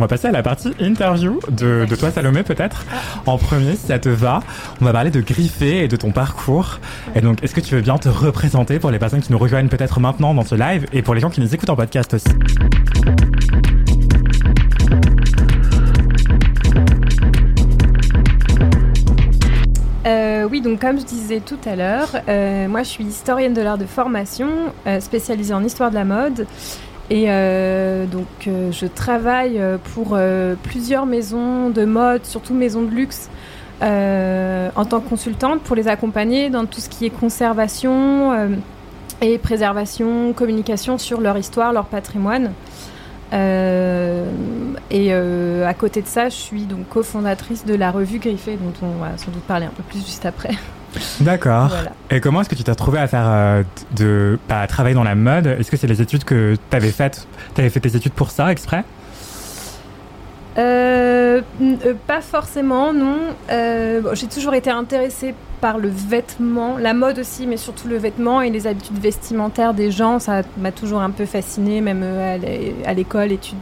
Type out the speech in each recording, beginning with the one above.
On va passer à la partie interview de, toi Salomé peut-être. En premier, si ça te va, on va parler de Griffé et de ton parcours. Et donc, est-ce que tu veux bien te représenter pour les personnes qui nous rejoignent peut-être maintenant dans ce live et pour les gens qui nous écoutent en podcast aussi? Euh, oui, donc comme je disais tout à l'heure, euh, moi je suis historienne de l'art de formation, euh, spécialisée en histoire de la mode. Et euh, donc euh, je travaille euh, pour plusieurs maisons de mode, surtout maisons de luxe, en tant que consultante pour les accompagner dans tout ce qui est conservation et préservation, communication sur leur histoire, leur patrimoine. Et à côté de ça, je suis donc cofondatrice de la revue Griffée, dont on va sans doute parler un peu plus juste après. D'accord. Voilà. Et comment est-ce que tu t'as trouvé à faire euh, de pas travailler dans la mode? Est-ce que c'est les études que tu avais faites Tu avais fait tes études pour ça exprès? Euh, n- euh, pas forcément, non. Euh, bon, j'ai toujours été intéressée par le vêtement, la mode aussi, mais surtout le vêtement et les habitudes vestimentaires des gens. Ça m'a toujours un peu fascinée, même à l'é- à l'école, études,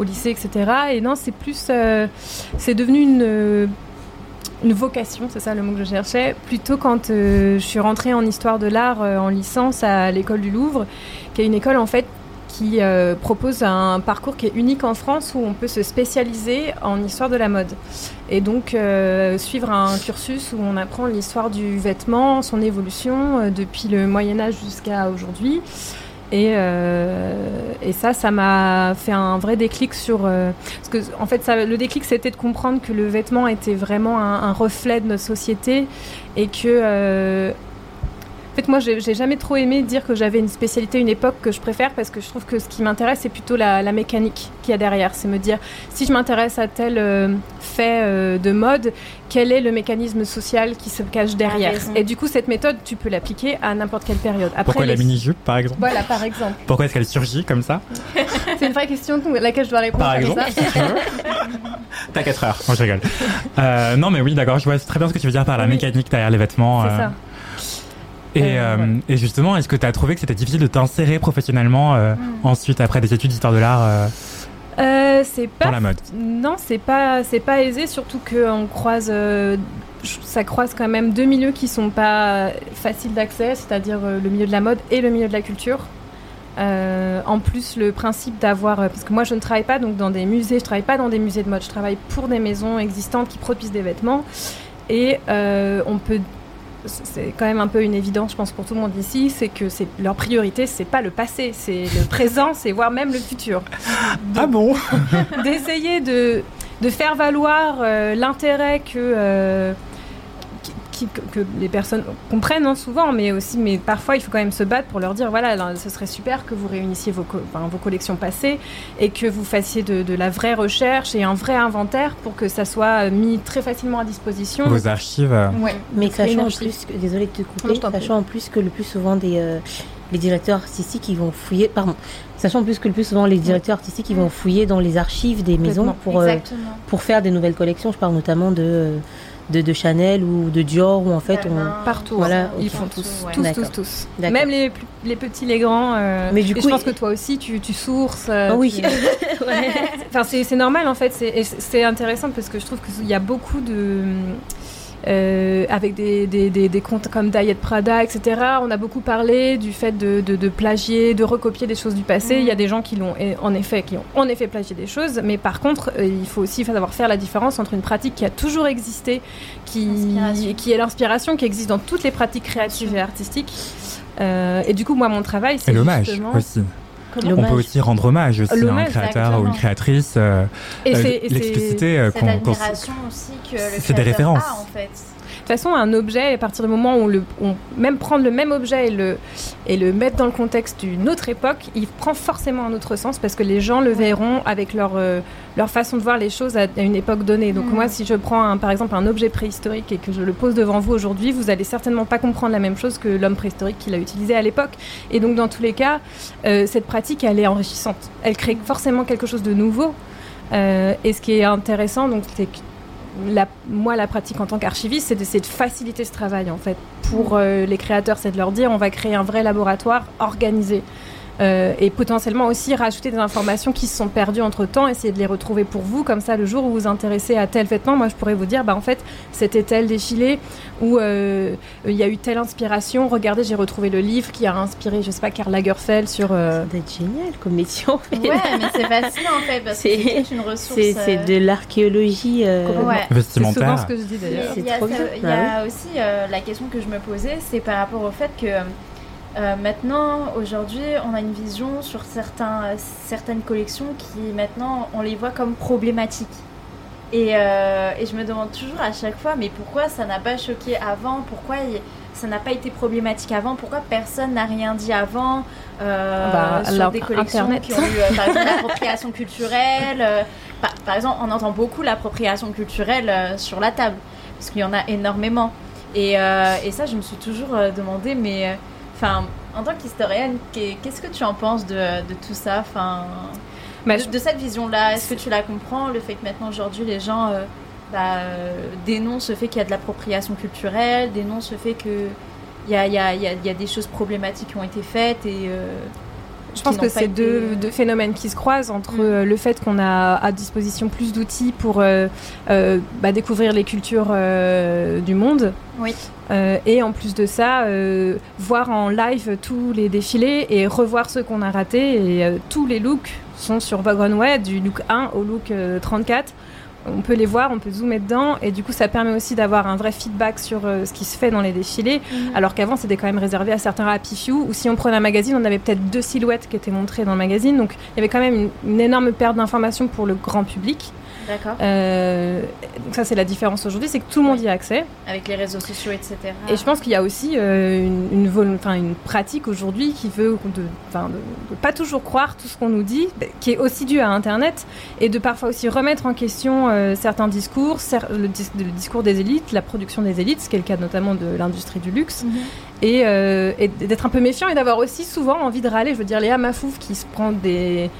au lycée, etc. Et non, c'est plus, euh, c'est devenu une une vocation, c'est ça le mot que je cherchais, plutôt quand euh, je suis rentrée en histoire de l'art euh, en licence à l'école du Louvre, qui est une école en fait qui euh, propose un parcours qui est unique en France où on peut se spécialiser en histoire de la mode. Et donc suivre un cursus où on apprend l'histoire du vêtement, son évolution depuis le Moyen Âge jusqu'à aujourd'hui. Et, euh, et ça, ça m'a fait un vrai déclic sur... euh, parce que, en fait, le déclic, c'était de comprendre que le vêtement était vraiment un, un reflet de notre société et que... euh, en fait, moi, j'ai j'ai jamais trop aimé dire que j'avais une spécialité, une époque que je préfère parce que je trouve que ce qui m'intéresse, c'est plutôt la, la mécanique qu'il y a derrière. C'est me dire, si je m'intéresse à tel euh, fait euh, de mode, quel est le mécanisme social qui se cache derrière? Et du coup, cette méthode, tu peux l'appliquer à n'importe quelle période. Après, Pourquoi la mini-jupe par exemple? Voilà, par exemple. Pourquoi est-ce qu'elle surgit comme ça? C'est une vraie question à laquelle je dois répondre. Par exemple, ça. si tu veux. T'as 4 heures. Non, je rigole. Euh, non, mais oui, d'accord. Je vois très bien ce que tu veux dire par la Oui. mécanique derrière les vêtements. C'est euh. ça. Et, Euh, euh, ouais. et justement, est-ce que tu as trouvé que c'était difficile de t'insérer professionnellement euh, ensuite après des études d'histoire de l'art euh, c'est pas dans la mode? Non, c'est pas c'est pas aisé, surtout qu'on croise ça croise quand même deux milieux qui sont pas faciles d'accès, c'est-à-dire le milieu de la mode et le milieu de la culture. En plus, le principe d'avoir, parce que moi je ne travaille pas donc dans des musées, je travaille pas dans des musées de mode, je travaille pour des maisons existantes qui produisent des vêtements et on peut c'est quand même un peu une évidence, je pense, pour tout le monde ici, c'est que c'est leur priorité, c'est pas le passé, c'est le présent, c'est voire même le futur. Ah bon d'essayer de, de faire valoir euh, l'intérêt que, que les personnes comprennent hein, souvent, mais aussi, mais parfois il faut quand même se battre pour leur dire voilà, là, ce serait super que vous réunissiez vos, co- enfin, vos collections passées et que vous fassiez de, de la vraie recherche et un vrai inventaire pour que ça soit mis très facilement à disposition. Vos archives. euh, Ouais. Mais sachant en plus, que, désolé de te couper, sachant en plus que le plus souvent des euh, les directeurs artistiques ils vont fouiller, pardon, sachant en plus que le plus souvent les directeurs artistiques ils vont fouiller dans les archives des maisons pour euh, pour faire des nouvelles collections. Je parle notamment de euh, de, de Chanel ou de Dior où en fait on Balmain. Partout, Voilà, hein. ils font tous, Ouais. tous, tous, tous. Même les, les petits, les grands. euh, Mais du coup, je pense il- que toi aussi, tu, tu sources. euh, Ah oui. tu- Enfin, c'est c'est normal en fait. C'est et c'est- c'est intéressant parce que je trouve qu'il y a beaucoup de. Euh, avec des, des, des, des comptes comme Diet Prada, etc. On a beaucoup parlé du fait de, de, de plagier, de recopier des choses du passé. Il y a des gens qui l'ont en effet, qui ont en effet plagié des choses, mais par contre, euh, il faut aussi savoir faire la différence entre une pratique qui a toujours existé, qui, Inspiration. qui est l'inspiration, qui existe dans toutes les pratiques créatives et artistiques. Euh, et du coup, moi, mon travail, c'est Et l'hommage justement... aussi. Comment On peut aussi rendre hommage aussi à un L'hommage, créateur ou une créatrice. euh, Et c'est- euh, des références. a, en fait. De toute façon, un objet, à partir du moment où le, on, même prendre le même objet et le, et le mettre dans le contexte d'une autre époque, il prend forcément un autre sens parce que les gens le verront avec leur, euh, leur façon de voir les choses à, à une époque donnée. Donc Mhm. moi, si je prends un- par exemple un objet préhistorique et que je le pose devant vous aujourd'hui, vous allez certainement pas comprendre la même chose que l'homme préhistorique qui l'a utilisé à l'époque. Et donc dans tous les cas, euh, cette pratique, elle est enrichissante. Elle crée forcément quelque chose de nouveau. Euh, et ce qui est intéressant, donc, c'est que la- moi, la pratique en tant qu'archiviste, c'est d'essayer de faciliter ce travail, en fait. Pour euh, les créateurs, c'est de leur dire, on va créer un vrai laboratoire organisé. Euh, et potentiellement aussi rajouter des informations qui se sont perdues entre temps, essayer de les retrouver pour vous. Comme ça, le jour où vous vous intéressez à tel vêtement, moi je pourrais vous dire, bah en fait, c'était tel défilé où euh, il y a eu telle inspiration. Regardez, j'ai retrouvé le livre qui a inspiré, je sais pas, Karl Lagerfeld sur. euh, Ça doit être génial comme métier en fait. Ouais, mais c'est fascinant en fait parce que C'est- c'est une ressource. C'est c'est euh, de l'archéologie. euh, Ouais. C'est souvent vestimentaire. ce que je dis d'ailleurs. C'est Il y a, trop ça- bien. il y Bah a aussi euh, la question que je me posais, c'est par rapport au fait que euh, maintenant, aujourd'hui, on a une vision sur certains, euh, certaines collections qui maintenant, on les voit comme problématiques. Et, euh, et je me demande toujours à chaque fois, mais pourquoi ça n'a pas choqué avant? Pourquoi ça n'a pas été problématique avant? Pourquoi personne n'a rien dit avant euh, Bah, sur alors, des collections Internet. qui ont eu, par exemple, l'appropriation culturelle par, par exemple, on entend beaucoup l'appropriation culturelle sur la table, parce qu'il y en a énormément. Et, et ça, je me suis toujours demandé, mais enfin, en tant qu'historienne, qu'est- qu'est-ce que tu en penses de, de tout ça Enfin, Bah, de, cette vision-là, est-ce que tu la comprends Le fait que maintenant, aujourd'hui, les gens euh, bah, euh, dénoncent le fait qu'il y a de l'appropriation culturelle, dénoncent le fait que il y a, il y, a, il y a- il y a des choses problématiques qui ont été faites et euh, Je pense que c'est été- deux, deux phénomènes qui se croisent entre Mm. euh, le fait qu'on a à disposition plus d'outils pour euh, euh, bah, découvrir les cultures euh, du monde. Oui. Et en plus de ça, voir en live tous les défilés et revoir ceux qu'on a ratés. Et tous les looks sont sur Vogue Runway, du look 1 au look euh, 34. On peut les voir, on peut zoomer dedans. Et du coup, ça permet aussi d'avoir un vrai feedback sur euh, ce qui se fait dans les défilés. Alors qu'avant, c'était quand même réservé à certains Happy Few, ou si on prenait un magazine, on avait peut-être deux silhouettes qui étaient montrées dans le magazine. Donc il y avait quand même une, une énorme perte d'informations pour le grand public. D'accord. Euh, donc ça, c'est la différence aujourd'hui, c'est que tout le monde y a accès. Avec les réseaux sociaux, etc. Et je pense qu'il y a aussi euh, une, pratique aujourd'hui qui veut de, de pas toujours croire tout ce qu'on nous dit, bah, qui est aussi dû à Internet, et de parfois aussi remettre en question euh, certains discours, cer- le, dis- le discours des élites, la production des élites, ce qui est le cas notamment de l'industrie du luxe, Mhm. et, et d'être un peu méfiant et d'avoir aussi souvent envie de râler. Je veux dire, Léa Mafouf qui se prend des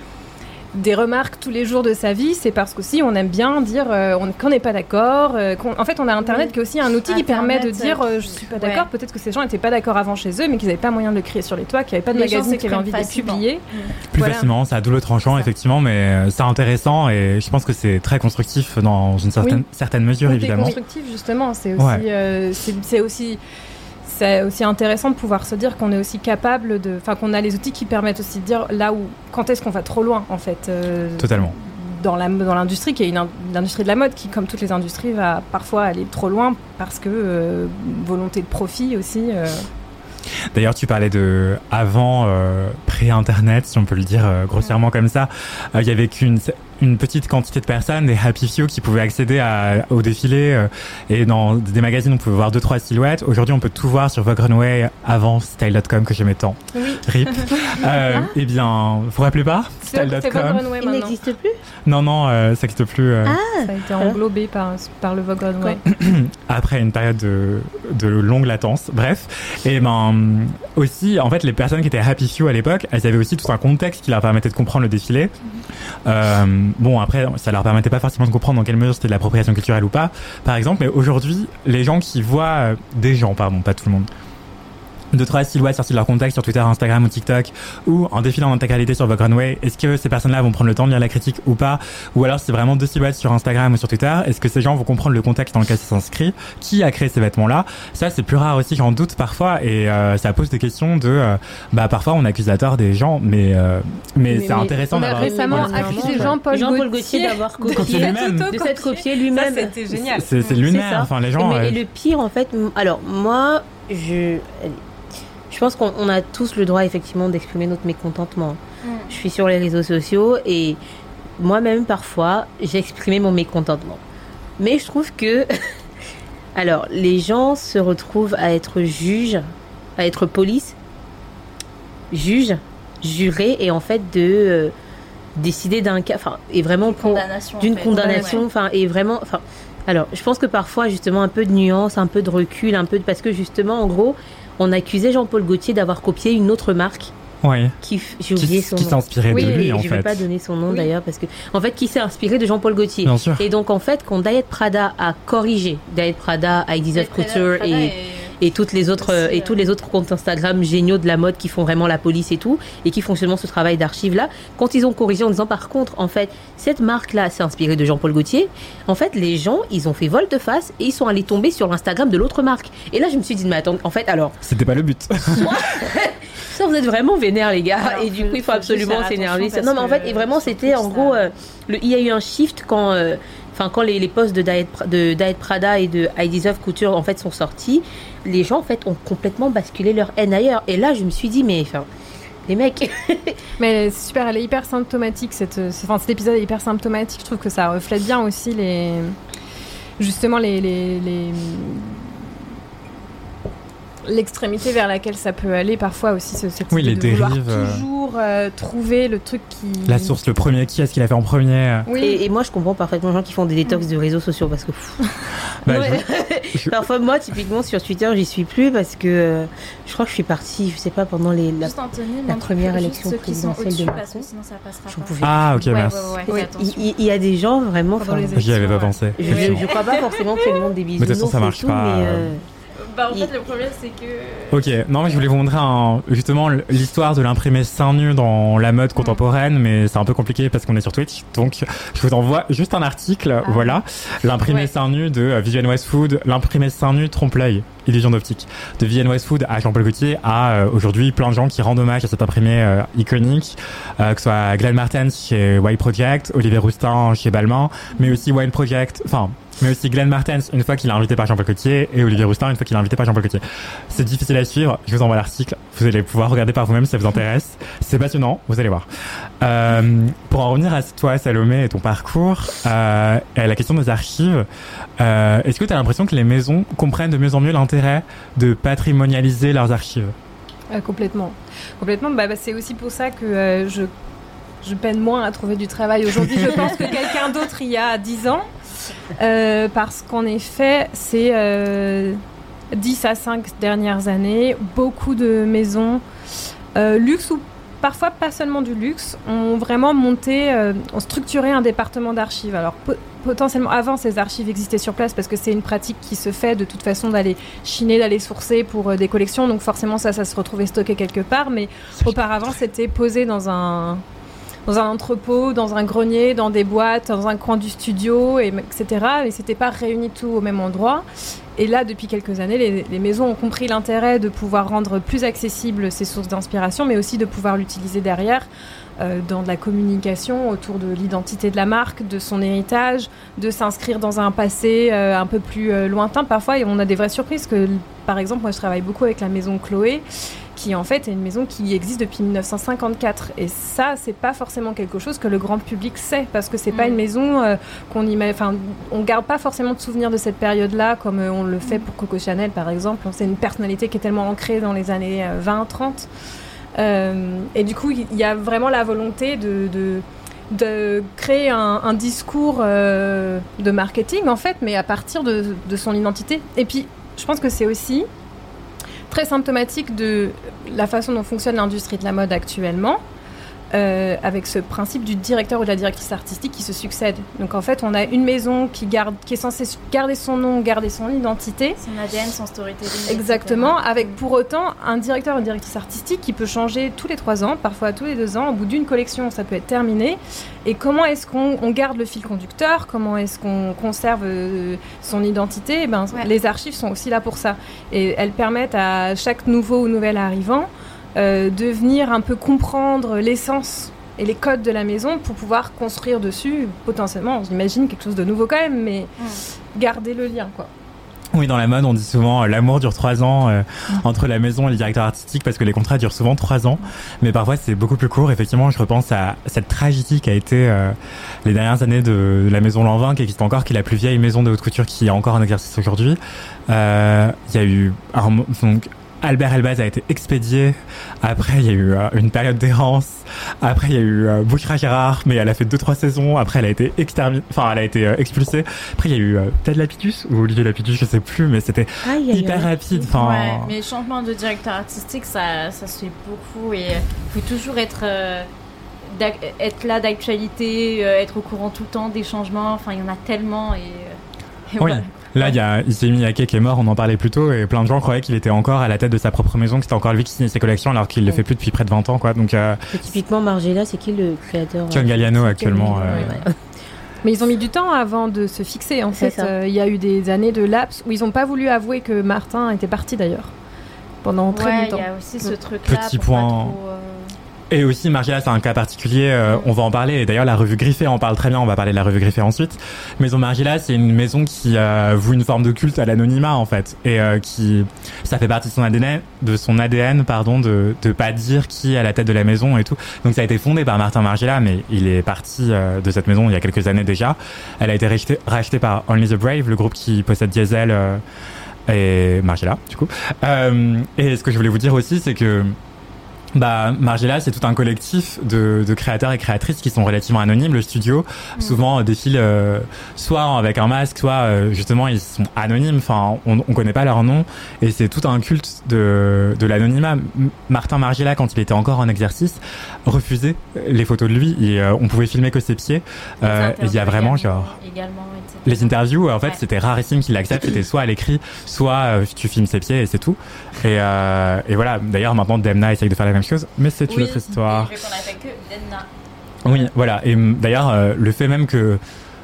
des remarques tous les jours de sa vie, c'est parce qu'aussi on aime bien dire euh, on- qu'on n'est pas d'accord. euh, qu'on- en fait, on a Internet Oui. qui est aussi un outil qui permet de dire euh, je suis pas ouais. d'accord. Peut-être que ces gens n'étaient pas d'accord avant chez eux, mais qu'ils n'avaient pas moyen de le crier sur les toits, qu'il n'y avait pas de Les magazine qui avait envie de les s'expriment publier. Plus Voilà. facilement, c'est à double tranchant, Ça. effectivement, mais euh, c'est intéressant et je pense que c'est très constructif dans une certaine, Oui. certaine mesure, évidemment. constructif, justement, c'est aussi, Ouais. euh, c'est c'est aussi, c'est aussi intéressant de pouvoir se dire qu'on est aussi capable de, enfin qu'on a les outils qui permettent aussi de dire là où, quand est-ce qu'on va trop loin, en fait. euh, Totalement. dans la- dans l'industrie, qui est une, in- une industrie de la mode, qui, comme toutes les industries, va parfois aller trop loin parce que euh, volonté de profit aussi. euh, D'ailleurs, tu parlais de avant, pré-internet, si on peut le dire grossièrement comme ça. Il y avait qu'une une petite quantité de personnes, des happy few, qui pouvaient accéder à, au défilé. euh, et dans des magazines, on pouvait voir deux trois silhouettes. Aujourd'hui, on peut tout voir sur Vogue Runway avant Style.com que j'aimais tant. Oui. Rip. euh, eh bien, vous vous rappelez pas C'est c'est Vogue Style.com Runway Il n'existe plus Non, non, euh, ça n'existe plus. euh, Ça a été englobé par, par le Vogue Runway. après une période de, de longue latence. Bref, et ben aussi, en fait, les personnes qui étaient Happy Few à l'époque, elles avaient aussi tout un contexte qui leur permettait de comprendre le défilé. Euh, bon, après, ça leur permettait pas forcément de comprendre dans quelle mesure c'était de l'appropriation culturelle ou pas, par exemple. Mais aujourd'hui, les gens qui voient euh, des gens, pardon, pas tout le monde. Deux, trois silhouettes sorties de leur contexte sur Twitter, Instagram ou TikTok, ou en défilant en intégralité sur Vogue Runway, est-ce que ces personnes-là vont prendre le temps de lire la critique ou pas? Ou alors c'est vraiment deux silhouettes sur Instagram ou sur Twitter, est-ce que ces gens vont comprendre le contexte dans lequel ça s'inscrit? Qui a créé ces vêtements-là? Ça c'est plus rare aussi, j'en doute parfois, et euh, ça pose des questions de... euh, bah parfois on accuse à tort des gens, mais, euh, mais, Mais- c'est intéressant on a d'avoir... récemment accusé Jean-Paul Jean-Paul Gaultier Gaultier d'avoir de copié lui-même. de s'être copié lui-même. Ça, c'était génial. C'est lunaire, enfin les Et, gens... mais- euh, et le pire, en fait, alors moi, je, je pense qu'on on a tous le droit effectivement d'exprimer notre mécontentement. Mm. Je suis sur les réseaux sociaux et moi-même parfois j'ai exprimé mon mécontentement. Mais je trouve que Alors, les gens se retrouvent à être juges, à être police, juge, juré, et en fait de euh, décider d'un cas, enfin, et vraiment pour- Condamnation. en d'une fait. condamnation, Ouais, enfin, et vraiment, enfin, alors, je pense que parfois, justement, un peu de nuance, un peu de recul, un peu de, parce que justement, en gros, on accusait Jean-Paul Gaultier d'avoir copié une autre marque Oui. qui, j'ai Qui, oublié son qui nom. s'est inspiré Oui, de lui, Et en je vais fait. pas donner son nom Oui. d'ailleurs parce que en fait qui s'est inspiré de Jean-Paul Gaultier. Bien sûr. Et donc en fait quand Diet Prada a corrigé Diet Prada, of Couture et, et toutes les autres et tous les autres comptes Instagram géniaux de la mode qui font vraiment la police et tout et qui font seulement ce travail d'archive là. Quand ils ont corrigé en disant par contre en fait cette marque là s'est inspirée de Jean-Paul Gaultier en fait les gens ils ont fait volte-face et ils sont allés tomber sur l'Instagram de l'autre marque. Et là je me suis dit mais attends en fait alors C'était pas le but. ça vous êtes vraiment vénère les gars. Alors, et du coup il faut absolument s'énerver. attention non mais en fait et vraiment c'était en gros euh, le, il y a eu un shift quand euh, quand les, les posts de Diet, de Prada et de I Deserve Couture en fait sont sortis les gens en fait ont complètement basculé leur haine ailleurs et là je me suis dit mais enfin les mecs Mais c'est super, elle est hyper symptomatique. Euh, cet épisode est hyper symptomatique. Je trouve que ça reflète bien aussi les, justement les- l'extrémité vers laquelle ça peut aller parfois aussi ce, cette Oui, les de vouloir dérives, euh. toujours euh, trouver le truc qui La source, le premier, qui est-ce qu'il a fait en premier oui et, et moi je comprends parfaitement les gens qui font des détox de réseaux sociaux parce que Bah, je- parfois moi typiquement sur Twitter j'y suis plus parce que euh, je crois que je suis partie je sais pas pendant les la Juste Anthony, la montre première élection présidentielle de Macron. sinon ça passera J'en pas. pouvais Ah, ok, Ouais, ouais, mince. ouais, ouais, Oui, fais il, y a des gens vraiment J'y avais pas pensé. Je, crois pas forcément que le monde des bisounours. de toute façon, ça marche pas, Mais, euh, euh, Bah, en fait, le problème, c'est que. Ok, non mais je voulais vous montrer un, justement l'histoire de l'imprimé seins nus dans la mode contemporaine, mais c'est un peu compliqué parce qu'on est sur Twitch, donc je vous envoie juste un article, voilà, l'imprimé Ouais. seins nus de euh, Vivienne Westwood, l'imprimé seins nus trompe-l'œil, illusion d'optique, de Vivienne Westwood à Jean-Paul Gaultier, à euh, aujourd'hui plein de gens qui rendent hommage à cet imprimé euh, iconique, euh, que ce soit Glenn Martens chez White Project, Olivier Roustin chez Balmain, mais aussi Wine Project, enfin mais aussi Glenn Martens une fois qu'il est invité par Jean-Paul Gaultier et Olivier Roustin une fois qu'il est invité par Jean-Paul Gaultier. C'est difficile à suivre, je vous envoie l'article, vous allez pouvoir regarder par vous-même si ça vous intéresse. C'est passionnant, vous allez voir. Euh, pour en revenir à toi Salomé et ton parcours, euh, et à la question des archives, euh, est-ce que tu as l'impression que les maisons comprennent de mieux en mieux l'intérêt de patrimonialiser leurs archives? Euh, complètement. Complètement. Bah, bah, c'est aussi pour ça que je, je peine moins à trouver du travail aujourd'hui, je pense, que quelqu'un d'autre il y a 10 ans. Euh, parce qu'en effet, c'est euh, 10 à 5 dernières années, beaucoup de maisons, euh, luxe ou parfois pas seulement du luxe, ont vraiment monté, euh, ont structuré un département d'archives. Alors po- potentiellement avant ces archives existaient sur place parce que c'est une pratique qui se fait de toute façon d'aller chiner, d'aller sourcer pour euh, des collections, donc forcément ça, ça se retrouvait stocké quelque part, mais auparavant c'était posé dans un dans un entrepôt, dans un grenier, dans des boîtes, dans un coin du studio, et, etc. Mais c'était pas réuni tout au même endroit. Et là, depuis quelques années, les, les maisons ont compris l'intérêt de pouvoir rendre plus accessibles ces sources d'inspiration, mais aussi de pouvoir l'utiliser derrière euh, dans de la communication autour de l'identité de la marque, de son héritage, de s'inscrire dans un passé euh, un peu plus euh, lointain parfois. Et on a des vraies surprises que, par exemple, moi je travaille beaucoup avec la maison Chloé, qui en fait est une maison qui existe depuis 1954. Et ça, c'est pas forcément quelque chose que le grand public sait, parce que c'est pas Mm. une maison euh, qu'on. Enfin, on garde pas forcément de souvenirs de cette période-là, comme euh, on le fait pour Coco Chanel, par exemple. C'est une personnalité qui est tellement ancrée dans les années euh, 20-30. Euh, et du coup, il y a vraiment la volonté de, de, de créer un, un discours euh, de marketing, en fait, mais à partir de, de son identité. Et puis, je pense que c'est aussi très symptomatique de la façon dont fonctionne l'industrie de la mode actuellement. Euh, avec ce principe du directeur ou de la directrice artistique qui se succèdent. Donc en fait, on a une maison qui, garde, qui est censée garder son nom, garder son identité, Son ADN, son storytelling. Exactement, etc. avec pour autant un directeur ou une directrice artistique qui peut changer tous les trois ans, parfois tous les deux ans. Au bout d'une collection, ça peut être terminé. Et comment est-ce qu'on on garde le fil conducteur? Comment est-ce qu'on conserve euh, son identité? Eh ben, Ouais. Les archives sont aussi là pour ça. Et elles permettent à chaque nouveau ou nouvel arrivant euh, de venir un peu comprendre l'essence et les codes de la maison pour pouvoir construire dessus, potentiellement, j'imagine, quelque chose de nouveau quand même, mais Mm. garder le lien, quoi. Oui, dans la mode, on dit souvent euh, l'amour dure trois ans euh, entre la maison et le directeur artistique parce que les contrats durent souvent trois ans, mais parfois c'est beaucoup plus court. Effectivement, je repense à cette tragédie qui a été euh, les dernières années de, la maison Lanvin, qui existe encore, qui est la plus vieille maison de haute couture qui est encore en exercice aujourd'hui. Il y a eu un, donc Albert Elbaz a été expédié. Après, il y a eu euh, une période d'errance. Après, il y a eu euh, Bouchra Gérard, mais elle a fait deux trois saisons. Après, elle a été exterminée, enfin, elle a été euh, expulsée. Après, il y a eu Ted Lapidus ou Olivier Lapidus, je sais plus, mais c'était hyper rapide. Enfin, ouais, mais changement de directeur artistique, ça, ça se fait beaucoup et faut toujours être être là d'actualité, être au courant tout le temps des changements. Enfin, il y en a tellement et, oui. Là, il y a Issey Miyake qui est mort, on en parlait plus tôt, et plein de gens croyaient qu'il était encore à la tête de sa propre maison, que c'était encore lui qui signait ses collections, alors qu'il le fait plus depuis près de 20 ans, quoi. Donc, euh, typiquement, Margiela, c'est qui le créateur John Galliano, actuellement. Euh, Mais ils ont mis du temps avant de se fixer, en fait. Euh, il y a eu des années de lapse où ils n'ont pas voulu avouer que Martin était parti, d'ailleurs. Pendant très longtemps. il y a aussi ce truc-là. Petit point. Et aussi, Margiela, c'est un cas particulier. Euh, on va en parler. Et d'ailleurs, la revue Griffée en parle très bien. On va parler de la revue Griffée ensuite. Maison Margiela, c'est une maison qui a voue une forme de culte à l'anonymat, en fait. Et euh, qui, ça fait partie de son ADN, de son ADN, pardon, de, de pas dire qui est à la tête de la maison et tout. Donc, ça a été fondé par Martin Margiela, mais il est parti euh, de cette maison il y a quelques années déjà. Elle a été rachetée, par Only the Brave, le groupe qui possède Diesel et Margiela, du coup. et ce que je voulais vous dire aussi, c'est que bah, Margiela, c'est tout un collectif de, de, créateurs et créatrices qui sont relativement anonymes. Le studio, mm. souvent, défile euh, soit avec un masque, soit euh, justement, ils sont anonymes. Enfin, on, on connaît pas leur nom. Et c'est tout un culte de, de l'anonymat. Martin Margiela, quand il était encore en exercice, refusait les photos de lui. Et euh, on pouvait filmer que ses pieds. et il y a vraiment, genre... Les interviews, en fait, c'était rarissime qu'il l'accepte. C'était soit à l'écrit, soit tu filmes ses pieds et c'est tout. Et, et voilà. D'ailleurs, maintenant, Demna essaye de faire la même chose, mais c'est une autre histoire. Oui, voilà. Et d'ailleurs, euh, le fait même que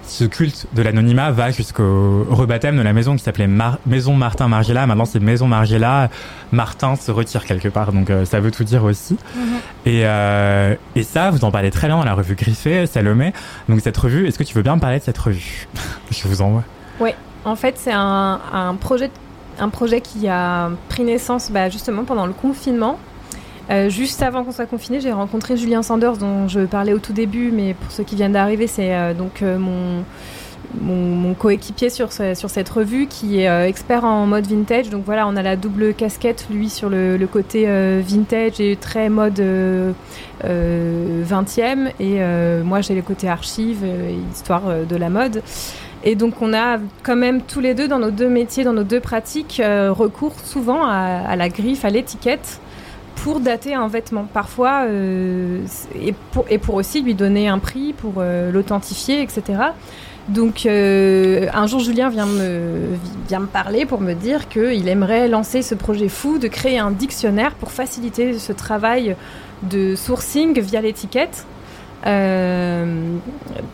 ce culte de l'anonymat va jusqu'au rebaptême de la maison qui s'appelait Maison Martin Margiela. Maintenant, c'est Maison Margiela. Martin se retire quelque part, donc euh, ça veut tout dire aussi. Mhm. et, euh, et ça, vous en parlez très bien dans la revue Griffée, Salomé. Donc cette revue, est-ce que tu veux bien me parler de cette revue? Je vous envoie. Oui, en fait, c'est un, un, projet, un projet qui a pris naissance bah, justement pendant le confinement. Euh, juste avant qu'on soit confiné, j'ai rencontré Julien Sanders, dont je parlais au tout début, mais pour ceux qui viennent d'arriver, c'est euh, donc euh, mon, coéquipier sur, sur cette revue qui est expert en mode vintage. Donc voilà, on a la double casquette, lui sur le, côté vintage et très mode 20e, et moi j'ai le côté archive, histoire de la mode. Et donc on a quand même tous les deux dans nos deux métiers, dans nos deux pratiques, recours souvent à la griffe, à l'étiquette pour dater un vêtement. Parfois, euh, et, pour, aussi lui donner un prix, pour euh, l'authentifier, etc. Donc euh, un jour, Julien vient me, vient me parler pour me dire qu'il aimerait lancer ce projet fou de créer un dictionnaire pour faciliter ce travail de sourcing via l'étiquette. Euh,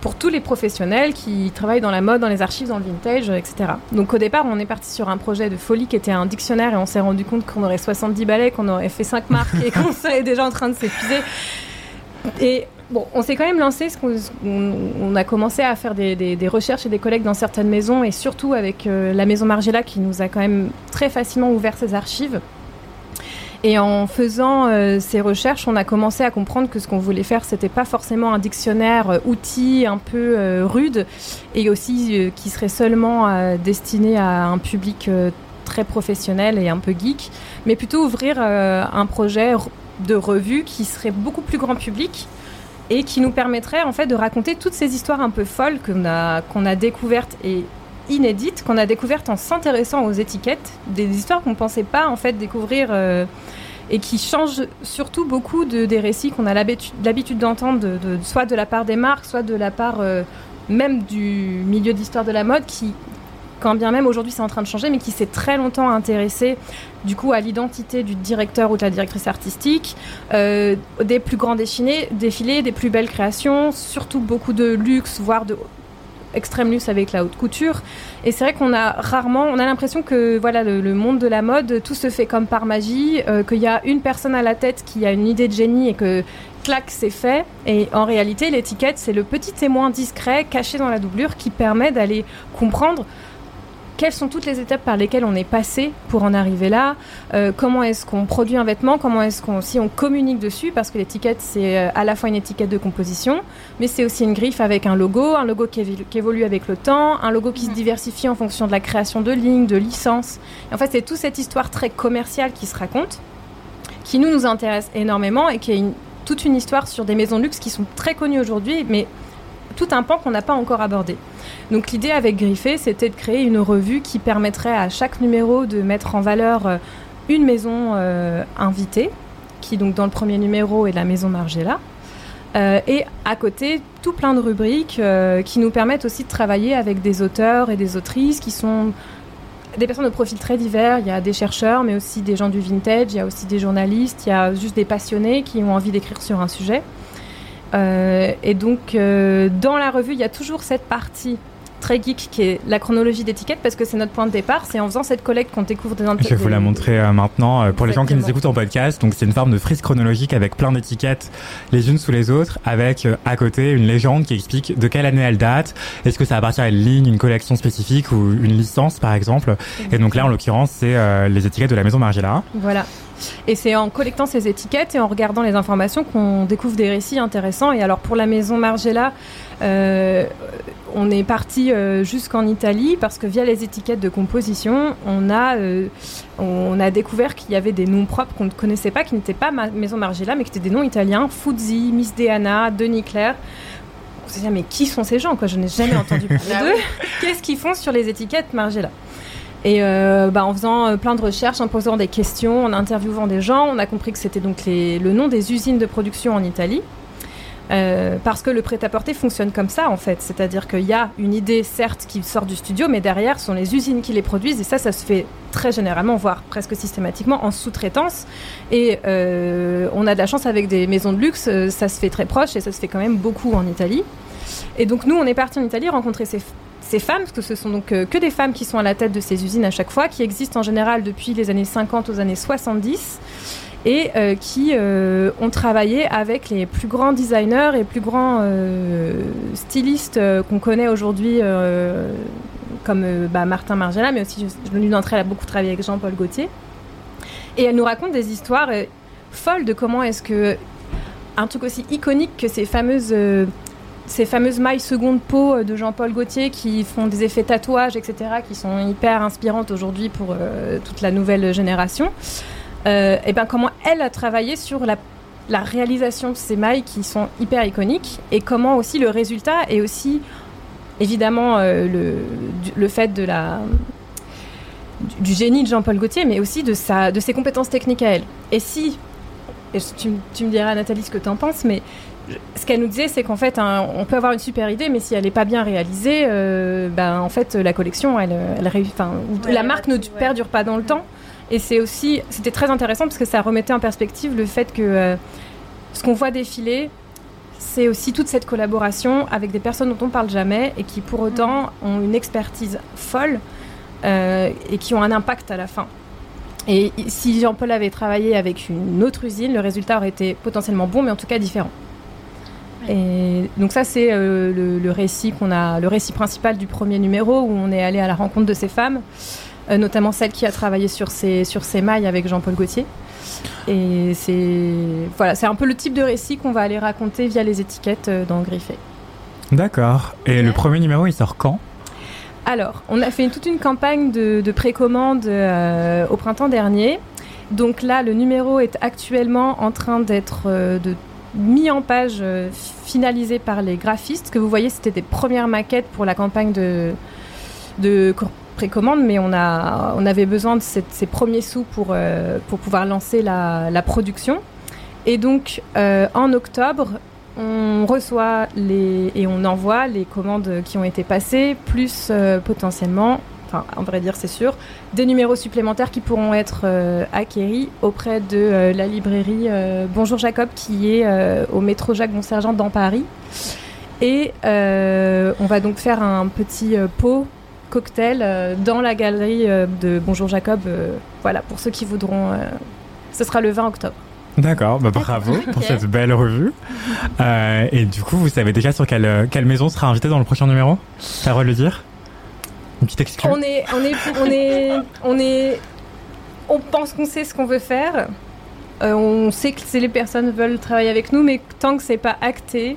pour tous les professionnels qui travaillent dans la mode, dans les archives, dans le vintage, etc. Donc au départ, on est parti sur un projet de folie qui était un dictionnaire et on s'est rendu compte qu'on aurait 70 balais, qu'on aurait fait 5 marques et qu'on serait déjà en train de s'épuiser. Et bon, on s'est quand même lancé, on, a commencé à faire des, recherches et des collègues dans certaines maisons et surtout avec euh, la maison Margiela qui nous a quand même très facilement ouvert ses archives. Et en faisant euh, ces recherches, on a commencé à comprendre que ce qu'on voulait faire, c'était pas forcément un dictionnaire euh, outil un peu euh, rude et aussi qui serait seulement destiné à un public très professionnel et un peu geek, mais plutôt ouvrir un projet de revue qui serait beaucoup plus grand public et qui nous permettrait en fait de raconter toutes ces histoires un peu folles qu'on a, qu'on a découvertes et inédites qu'on a découvertes en s'intéressant aux étiquettes, des histoires qu'on ne pensait pas en fait découvrir euh, et qui changent surtout beaucoup de, des récits qu'on a l'habitude d'entendre, de, soit de la part des marques, soit de la part euh, même du milieu d'histoire de la mode qui quand bien même aujourd'hui c'est en train de changer, mais qui s'est très longtemps intéressé du coup à l'identité du directeur ou de la directrice artistique, euh, des plus grands défilés, défilés, des plus belles créations, surtout beaucoup de luxe, voire de extrême luxe avec la haute couture. Et c'est vrai qu'on a rarement, on a l'impression que voilà le, monde de la mode, tout se fait comme par magie, euh, qu'il y a une personne à la tête qui a une idée de génie et que clac, c'est fait. Et en réalité, l'étiquette, c'est le petit témoin discret caché dans la doublure qui permet d'aller comprendre quelles sont toutes les étapes par lesquelles on est passé pour en arriver là euh, Comment est-ce qu'on produit un vêtement Comment est-ce qu'on si on communique dessus Parce que l'étiquette c'est euh, à la fois une étiquette de composition, mais c'est aussi une griffe avec un logo, un logo qui, qui, évolue avec le temps, un logo qui se diversifie en fonction de la création de lignes, de licences. en fait, c'est toute cette histoire très commerciale qui se raconte, qui nous nous intéresse énormément et qui est une, toute une histoire sur des maisons de luxe qui sont très connues aujourd'hui, mais tout un pan qu'on n'a pas encore abordé. Donc l'idée avec Griffé, c'était de créer une revue qui permettrait à chaque numéro de mettre en valeur euh, une maison euh, invitée, qui donc dans le premier numéro est la maison Margiela. Euh, et à côté, tout plein de rubriques qui nous permettent aussi de travailler avec des auteurs et des autrices qui sont des personnes de profil très divers. Il y a des chercheurs, mais aussi des gens du vintage, il y a aussi des journalistes, il y a juste des passionnés qui ont envie d'écrire sur un sujet. Et donc, dans la revue, il y a toujours cette partie très geek qui est la chronologie d'étiquette parce que c'est notre point de départ. C'est en faisant cette collecte qu'on découvre des Je vais vous la montrer euh, maintenant euh, pour les gens qui nous écoutent en podcast. Donc c'est une forme de frise chronologique avec plein d'étiquettes les unes sous les autres avec euh, à côté une légende qui explique de quelle année elle date. Est-ce que ça appartient à une ligne, une collection spécifique ou une licence par exemple? Et donc là en l'occurrence c'est les étiquettes de la maison Margiela. Voilà. Et c'est en collectant ces étiquettes et en regardant les informations qu'on découvre des récits intéressants. Et alors pour la maison Margiela, euh, on est parti euh, jusqu'en Italie parce que via les étiquettes de composition, on a, euh, on a découvert qu'il y avait des noms propres qu'on ne connaissait pas, qui n'étaient pas Maison Margiela, mais qui étaient des noms italiens. Fuzzi, Miss Deana, Denis Claire. On s'est dit, mais qui sont ces gens quoi? Je n'ai jamais entendu parler ah d'eux. Qu'est-ce qu'ils font sur les étiquettes Margiela? Et bah, en faisant plein de recherches, en posant des questions, en interviewant des gens, on a compris que c'était donc le nom des usines de production en Italie. Euh, parce que le prêt-à-porter fonctionne comme ça en fait, c'est-à-dire qu'il y a une idée certes qui sort du studio, mais derrière sont les usines qui les produisent et ça, ça se fait très généralement, voire presque systématiquement en sous-traitance. Et euh, on a de la chance avec des maisons de luxe, euh, ça se fait très proche et ça se fait quand même beaucoup en Italie. Et donc nous, on est parti en Italie rencontrer ces, ces femmes, parce que ce sont donc que des femmes qui sont à la tête de ces usines à chaque fois, qui existent en général depuis les années 50 aux années 70 et euh, qui euh, ont travaillé avec les plus grands designers et plus grands euh, stylistes qu'on connaît aujourd'hui, comme bah, Martin Margiela, mais aussi l'une d'entre elles a beaucoup travaillé avec Jean-Paul Gaultier. Et elle nous raconte des histoires folles de comment est-ce que un truc aussi iconique que ces fameuses ces fameuses mailles seconde peau de Jean-Paul Gaultier qui font des effets tatouages, etc., qui sont hyper inspirantes aujourd'hui pour toute la nouvelle génération et euh, eh ben comment elle a travaillé sur la, la, réalisation de ces mailles qui sont hyper iconiques et comment aussi le résultat est aussi évidemment euh, le, le, fait de la du, génie de Jean-Paul Gaultier, mais aussi de, sa, de ses compétences techniques à elle. Et si, et tu, tu, me diras Nathalie ce que tu en penses, mais ce qu'elle nous disait, c'est qu'en fait, on peut avoir une super idée, mais si elle n'est pas bien réalisée, euh, ben, en fait, la collection, elle, elle, la marque ne perdure pas dans le temps. Et c'est aussi, c'était très intéressant parce que ça remettait en perspective le fait que euh, ce qu'on voit défiler, c'est aussi toute cette collaboration avec des personnes dont on parle jamais et qui pour autant mm. ont une expertise folle euh, et qui ont un impact à la fin. Et si Jean-Paul avait travaillé avec une autre usine, le résultat aurait été potentiellement bon, mais en tout cas différent. Et donc ça, c'est euh, le, le, récit qu'on a, le récit principal du premier numéro où on est allé à la rencontre de ces femmes. Euh, notamment celle qui a travaillé sur ces, sur ces mailles avec Jean-Paul Gaultier. Et c'est voilà, c'est un peu le type de récit qu'on va aller raconter via les étiquettes euh, dans Griffé. D'accord. Et le premier numéro, il sort quand? Alors, on a fait toute une campagne de, précommande euh, au printemps dernier. Donc là, le numéro est actuellement en train d'être de mis en page, finalisé par les graphistes. que vous voyez, c'était des premières maquettes pour la campagne de, de précommande, mais on, a, on avait besoin de ces premiers sous pour, euh, pour pouvoir lancer la, production. Et donc, euh, en octobre, on reçoit les, et on envoie les commandes qui ont été passées, plus euh, potentiellement, enfin, on vrai dire, c'est sûr, des numéros supplémentaires qui pourront être acquéris auprès de la librairie Bonjour Jacob, qui est au métro Jacques Bonsergent dans Paris. Et on va donc faire un petit pot cocktail euh, dans la galerie euh, de Bonjour Jacob. Euh, voilà, pour ceux qui voudront. ce sera le 20 octobre. D'accord, bah bravo pour cette belle revue. et du coup, vous savez déjà sur quelle, quelle maison sera invitée dans le prochain numéro? Ça va le dire? Qui t'exclut On est, on est, on est, on est, on pense qu'on sait ce qu'on veut faire. Euh, on sait que c'est les personnes veulent travailler avec nous, mais tant que c'est pas acté,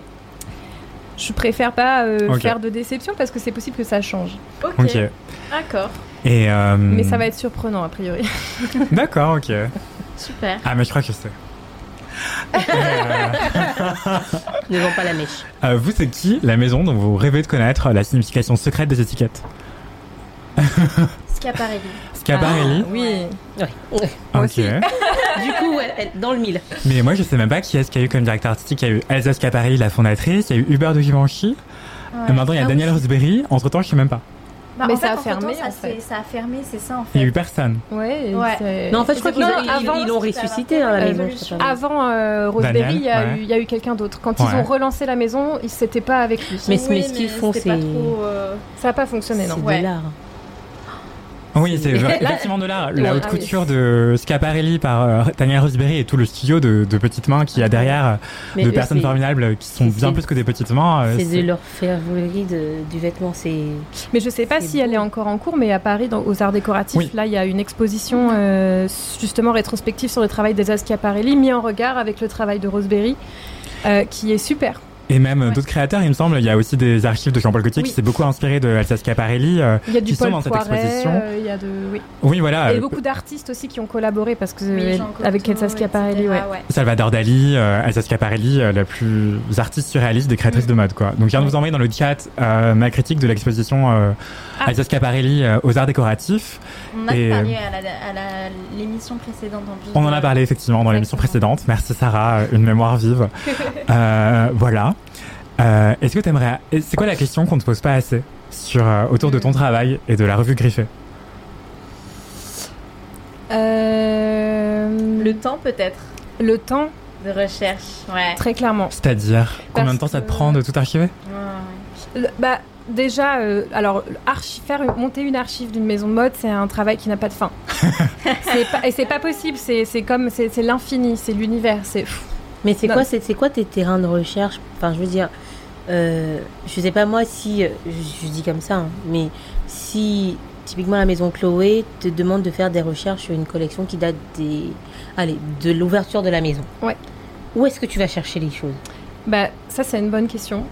je préfère pas euh, faire de déception parce que c'est possible que ça change. Ok. Ok. D'accord. Et euh, Mais ça va être surprenant a priori. D'accord, ok. Super. Ah, mais je crois que je sais. Ne vends pas la mèche. Euh, vous, c'est qui la maison dont vous rêvez de connaître la signification secrète des étiquettes? Schiaparelli. Schiaparelli Ah, oui. Ouais. moi Ok. aussi. Du coup, elle- elle- dans le mille. Mais moi, je sais même pas qui est-ce qu'il y a eu comme directeur artistique. Il y a eu Elsa Schiaparelli, la fondatrice. Il y a eu Hubert de Givenchy. Et maintenant, il y a Ah oui. Daniel Rosberry. Entre temps, je sais même pas. Bah, Mais en ça fait, a fermé, temps, ça, en s'est- fait. ça a fermé, c'est ça en Il y a fait. eu personne. Ouais. Ouais. c'est- Non, en fait, je crois qu'ils ils- l'ont ressuscité hein, la maison. Avant euh, Roseberry, Daniel, il y, a ouais. eu- il y a eu quelqu'un d'autre. Quand Ouais. ils ont relancé la maison, ils c'était pas avec lui. Mais- Oui, ce qu'ils font, c'est- trop, euh, Ça a pas fonctionné, non. C'est Ouais. de l'art. Oui, c'est Là- effectivement de l'art. La Ouais, haute ah oui. couture de Schiaparelli par euh, Daniel Rosberry et tout le studio de, de petites mains qu'il y a derrière, euh, Mais de personnes formidables qui sont bien plus que des petites mains. euh, C'est de l'orfèvrerie de- du vêtement. C'est Mais je sais pas si elle est encore en cours, mais à Paris, dans- aux Arts Décoratifs, Oui. là, il y a une exposition euh, justement rétrospective sur le travail des Schiaparelli, mis en regard avec le travail de Roseberry, euh, qui est super. Et même euh, Ouais. d'autres créateurs, il me semble. Il y a aussi des archives de Jean-Paul Gaultier Oui. qui s'est beaucoup inspiré de Elsa Schiaparelli. euh, Il y a du Qui sont Paul dans cette Poiret, exposition. euh, il y a de... Oui. Oui, voilà. Et euh, beaucoup d'artistes aussi qui ont collaboré, parce que oui, avec Schiaparelli, etc., ouais. ouais. Salvador Dali, euh, Elsa Schiaparelli, euh, la plus artiste surréaliste des créatrices Mm. de mode, quoi. Donc, je viens de vous envoyer dans le chat euh, ma critique de l'exposition euh, Ah. Elsa Schiaparelli euh, aux Arts Décoratifs. On en a Et, parlé à la- à la- l'émission précédente en plus. On en a parlé effectivement dans l'émission précédente. Merci Sarah, une mémoire vive. Euh, voilà. Euh, Est-ce que tu aimerais. C'est quoi la question qu'on ne te pose pas assez sur, euh, autour de ton Mm. travail et de la revue Griffée Euh, Le temps peut-être le temps, de recherche. Ouais. très clairement. C'est-à-dire combien de temps ça te que- prend de tout archiver? Ouais, Le- bah, déjà, euh, alors, faire monter une archive d'une maison de mode, c'est un travail qui n'a pas de fin. Pas- et c'est pas possible, c'est c'est comme, c'est l'infini, c'est l'univers, c'est... Mais c'est quoi, c'est c'est quoi tes terrains de recherche? Enfin, je veux dire, euh, je sais pas moi si, euh, je, je dis comme ça, hein, mais si typiquement la maison Chloé te demande de faire des recherches sur une collection qui date des, allez, de l'ouverture de la maison. Ouais. Où est-ce que tu vas chercher les choses? Bah, ça, c'est une bonne question.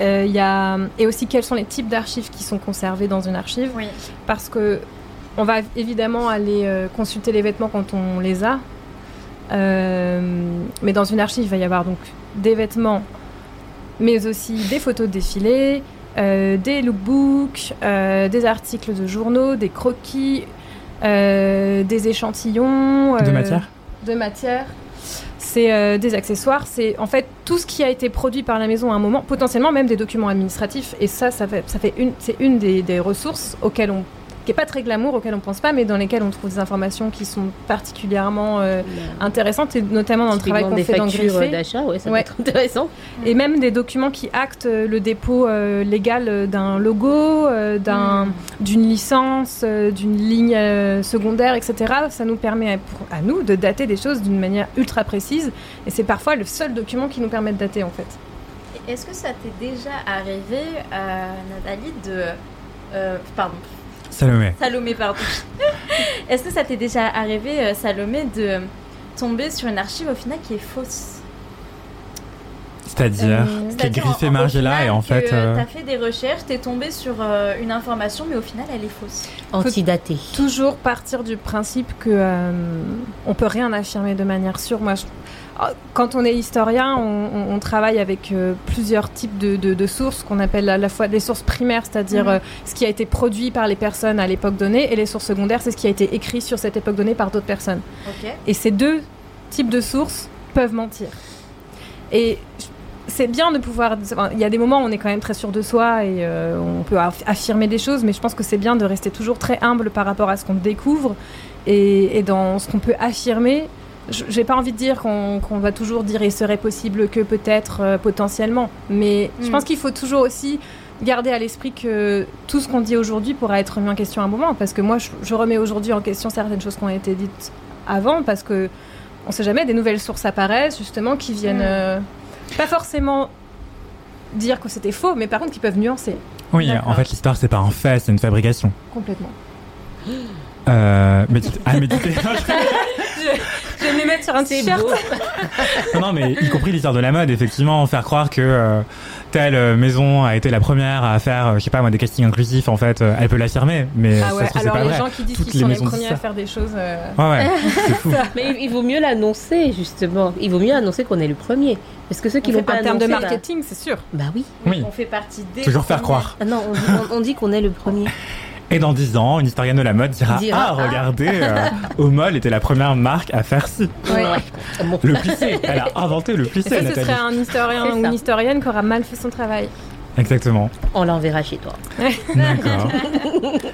Euh, il y a... Et aussi, quels sont les types d'archives qui sont conservés dans une archive? Oui. Parce que on va évidemment aller euh, consulter les vêtements quand on les a. Euh, mais dans une archive, il va y avoir donc des vêtements, mais aussi des photos de défilés, euh, des lookbooks, euh, des articles de journaux, des croquis, euh, des échantillons. De matière De matière. C'est des accessoires, c'est en fait tout ce qui a été produit par la maison à un moment, potentiellement même des documents administratifs. Et ça, ça fait, ça fait une, c'est une des, des ressources auxquelles on, qui est pas très glamour, auxquelles on pense pas, mais dans lesquelles on trouve des informations qui sont particulièrement euh, intéressantes, et notamment dans le travail qu'on des fait dans factures euh, Griffé. d'achat, ouais, ça Ouais. peut être intéressant. Et même des documents qui actent euh, le dépôt euh, légal d'un logo, euh, d'un, Mm. d'une licence, euh, d'une ligne euh, secondaire, etc. Ça nous permet à, pour- à nous de dater des choses d'une manière ultra précise. Et c'est parfois le seul document qui nous permet de dater en fait. Est-ce que ça t'est déjà arrivé, euh, Nathalie, de. euh, pardon, Salomé. Salomé, pardon. Est-ce que ça t'est déjà arrivé, euh, Salomé, de tomber sur une archive au final qui est fausse? C'est-à-dire Euh, qui est griffé final, et en fait. euh, euh, T'as fait des recherches, t'es tombé sur euh, une information, mais au final, elle est fausse. Antidaté. Toujours partir du principe que euh, on peut rien affirmer de manière sûre. Moi, je- quand on est historien, on, on- on travaille avec euh, plusieurs types de, de- de sources qu'on appelle à la fois des sources primaires, c'est-à-dire Mhm. euh, ce qui a été produit par les personnes à l'époque donnée, et les sources secondaires, c'est ce qui a été écrit sur cette époque donnée par d'autres personnes. Et ces deux types de sources peuvent mentir. Et c'est bien de pouvoir. enfin, Il y a des moments où on est quand même très sûr de soi et euh, on peut aff- affirmer des choses, mais je pense que c'est bien de rester toujours très humble par rapport à ce qu'on découvre et, et dans ce qu'on peut affirmer. J'ai pas envie de dire qu'on va toujours dire il serait possible que peut-être euh, potentiellement, mais je Mm. pense qu'il faut toujours aussi garder à l'esprit que tout ce qu'on dit aujourd'hui pourra être remis en question à un moment, parce que moi je, je remets aujourd'hui en question certaines choses qui ont été dites avant, parce que on sait jamais, des nouvelles sources apparaissent justement qui viennent Mm. euh, pas forcément dire que c'était faux, mais par contre qui peuvent nuancer. Oui, en fait, l'histoire, c'est pas un fait, c'est une fabrication. Complètement. Euh, mais tu- ah, mais tu t'es- Je vais me mettre sur un t-shirt. non, non, mais y compris l'histoire de la mode, effectivement, faire croire que euh, telle euh, maison a été la première à faire, euh, je sais pas moi, des castings inclusifs, en fait, euh, elle peut l'affirmer, mais Ah ça ouais, c'est alors pas les vrai. gens qui disent qu'ils sont les premiers ça. à faire des choses. euh, Ouais, ouais, c'est fou. Mais il vaut mieux l'annoncer, justement. Il vaut mieux annoncer qu'on est le premier. Parce que ceux qui on l'ont pas en termes de bah- marketing, c'est sûr. Bah oui. Oui. On fait partie des. Toujours faire premiers. croire. Ah non, on on- on dit qu'on est le premier. Et dans 10 ans, une historienne de la mode dira, Dira, ah, regardez, euh, Omol était la première marque à faire ci. Le plissé, elle a inventé le Et plissé, ça, ce Nathalie. serait un historien ou une historienne qui aura mal fait son travail. Exactement. On l'enverra chez toi. D'accord.